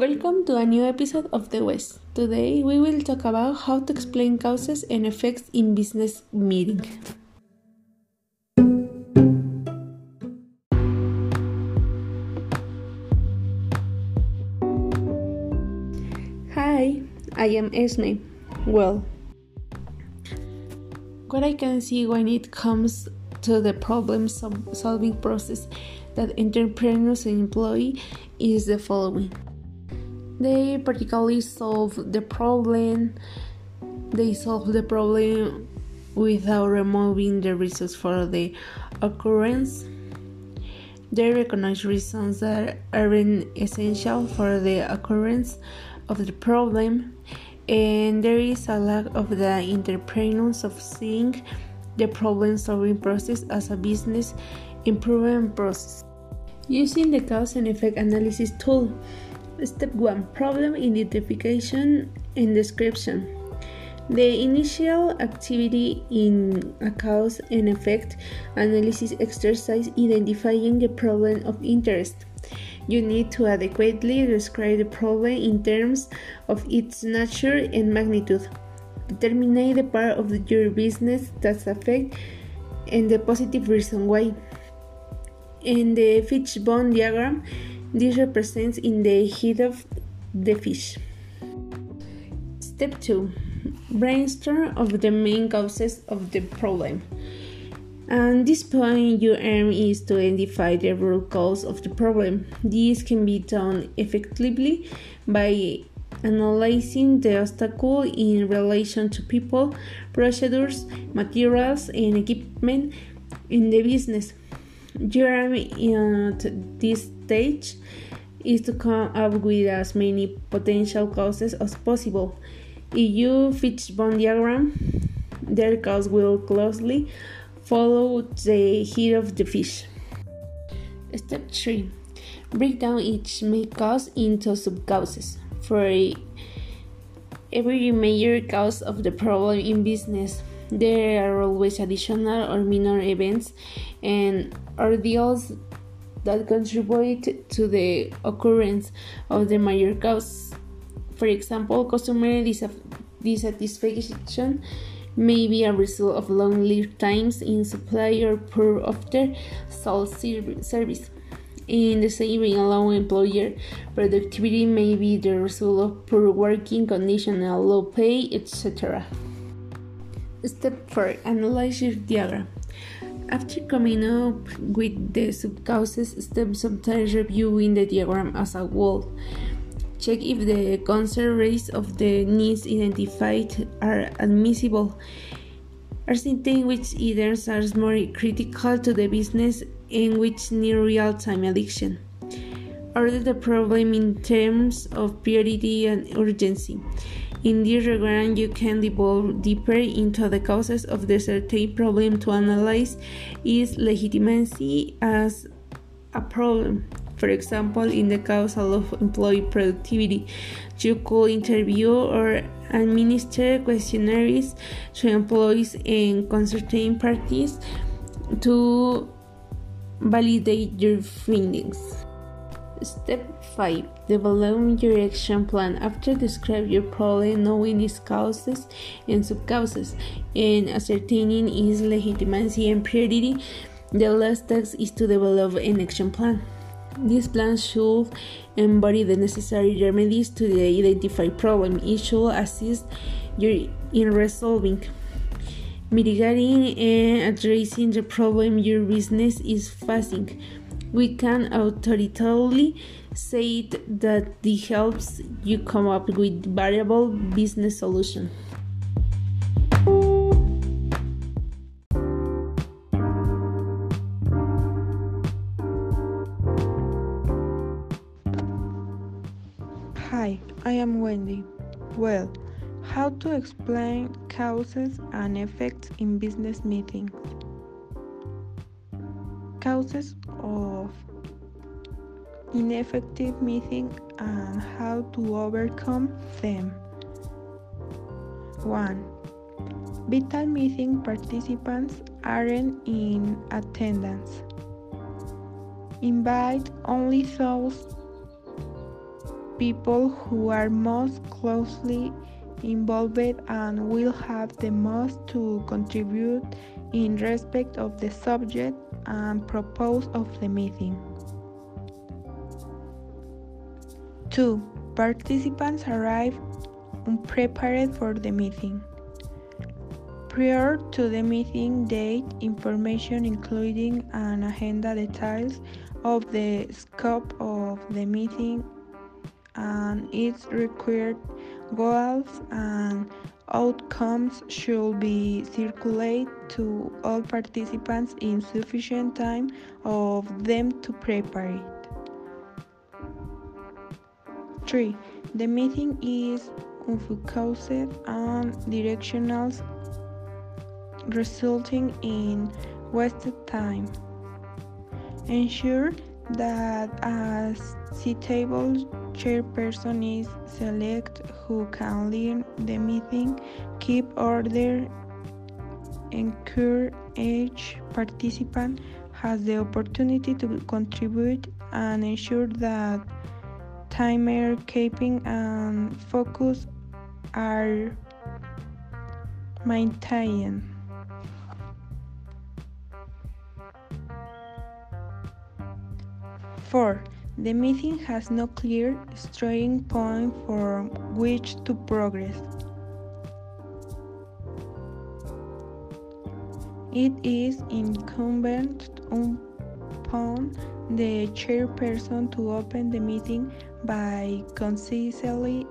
Welcome to a new episode of The West. Today we will talk about how to explain causes and effects in business meeting. Hi, I am Esme. Well, what I can see when it comes to the problem solving process that entrepreneurs employ is the following they particularly solve the problem. They solve the problem without removing the reasons for the occurrence. They recognize reasons that aren't essential for the occurrence of the problem. And there is a lack of the entrepreneurs of seeing the problem solving process as a business improvement process. Using the cause and effect analysis tool Step 1 Problem identification and description. The initial activity in a cause and effect analysis exercise identifying the problem of interest. You need to adequately describe the problem in terms of its nature and magnitude. Determine the part of your business that's affected and the positive reason why. In the fishbone diagram, this represents in the head of the fish. Step 2 Brainstorm of the main causes of the problem. And this point, your aim is to identify the root cause of the problem. This can be done effectively by analyzing the obstacle in relation to people, procedures, materials, and equipment in the business. Aim at uh, this stage is to come up with as many potential causes as possible. If you fit fishbone diagram, their cause will closely follow the head of the fish. Step 3 Break down each main cause into subcauses. For every major cause of the problem in business, there are always additional or minor events and ordeals that contribute to the occurrence of the major cause. For example, customer dissatisfaction may be a result of long lead times in supply or poor after sales service. In the same way, low employer productivity may be the result of poor working conditions, low pay, etc. Step 4 Analyze your diagram. After coming up with the subcauses, step sometimes reviewing the diagram as a whole. Check if the concern rates of the needs identified are admissible. Are certain which items are more critical to the business and which need real-time addiction. Order the problem in terms of priority and urgency. In this regard, you can delve deeper into the causes of the certain problem to analyze its legitimacy as a problem. For example, in the case of employee productivity, you could interview or administer questionnaires to employees and concerning parties to validate your findings. Step 5. Develop your action plan. After describe your problem, knowing its causes and subcauses, and ascertaining its legitimacy and priority, the last task is to develop an action plan. This plan should embody the necessary remedies to the identified problem. It should assist you in resolving, mitigating, and addressing the problem your business is facing we can authoritatively say that this helps you come up with variable business solution. Hi, I am Wendy. Well, how to explain causes and effects in business meetings? Causes of ineffective meeting and how to overcome them. 1. Vital meeting participants aren't in attendance. Invite only those people who are most closely involved and will have the most to contribute in respect of the subject and purpose of the meeting. 2. Participants arrive unprepared for the meeting. Prior to the meeting date, information including an agenda details of the scope of the meeting and its required goals and outcomes should be circulated to all participants in sufficient time of them to prepare it. 3. The meeting is unfocused and directional resulting in wasted time. Ensure that a suitable chairperson is selected who can lead the meeting, keep order, ensure each participant has the opportunity to contribute, and ensure that timer keeping and focus are maintained. 4. The meeting has no clear starting point from which to progress. It is incumbent upon the chairperson to open the meeting by concisely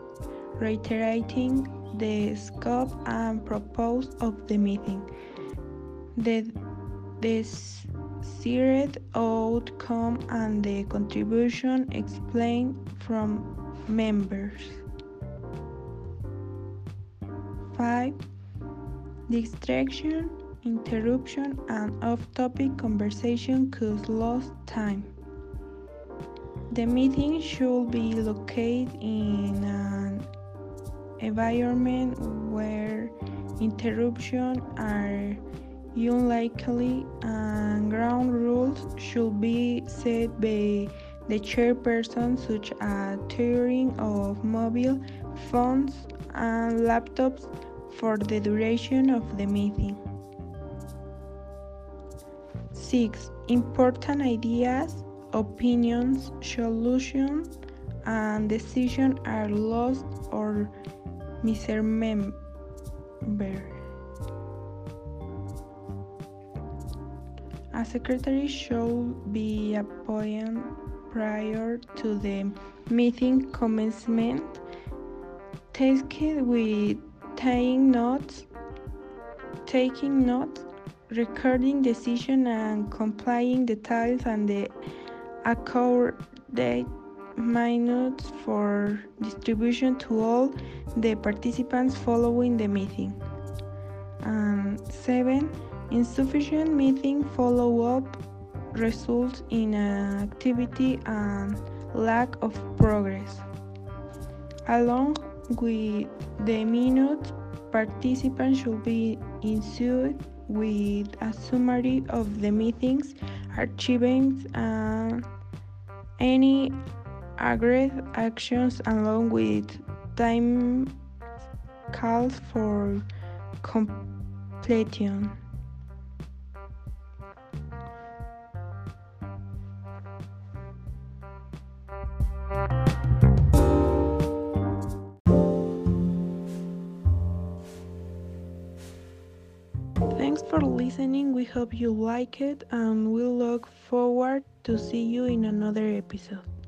reiterating the scope and purpose of the meeting. The, this desired outcome and the contribution explained from members. 5. Distraction, interruption, and off topic conversation could lose time. The meeting should be located in an environment where interruptions are unlikely and ground rules should be set by the chairperson such as turning of mobile phones and laptops for the duration of the meeting. 6. Important ideas, opinions, solutions, and decisions are lost or misremembered. A secretary should be appointed prior to the meeting commencement, tasked with taking notes, taking notes, recording decision and complying details and the accorded minutes for distribution to all the participants following the meeting. And seven Insufficient meeting follow-up results in activity and lack of progress. Along with the minutes, participants should be issued with a summary of the meeting's achievements and any agreed actions along with time calls for completion. For listening. We hope you like it and we look forward to see you in another episode.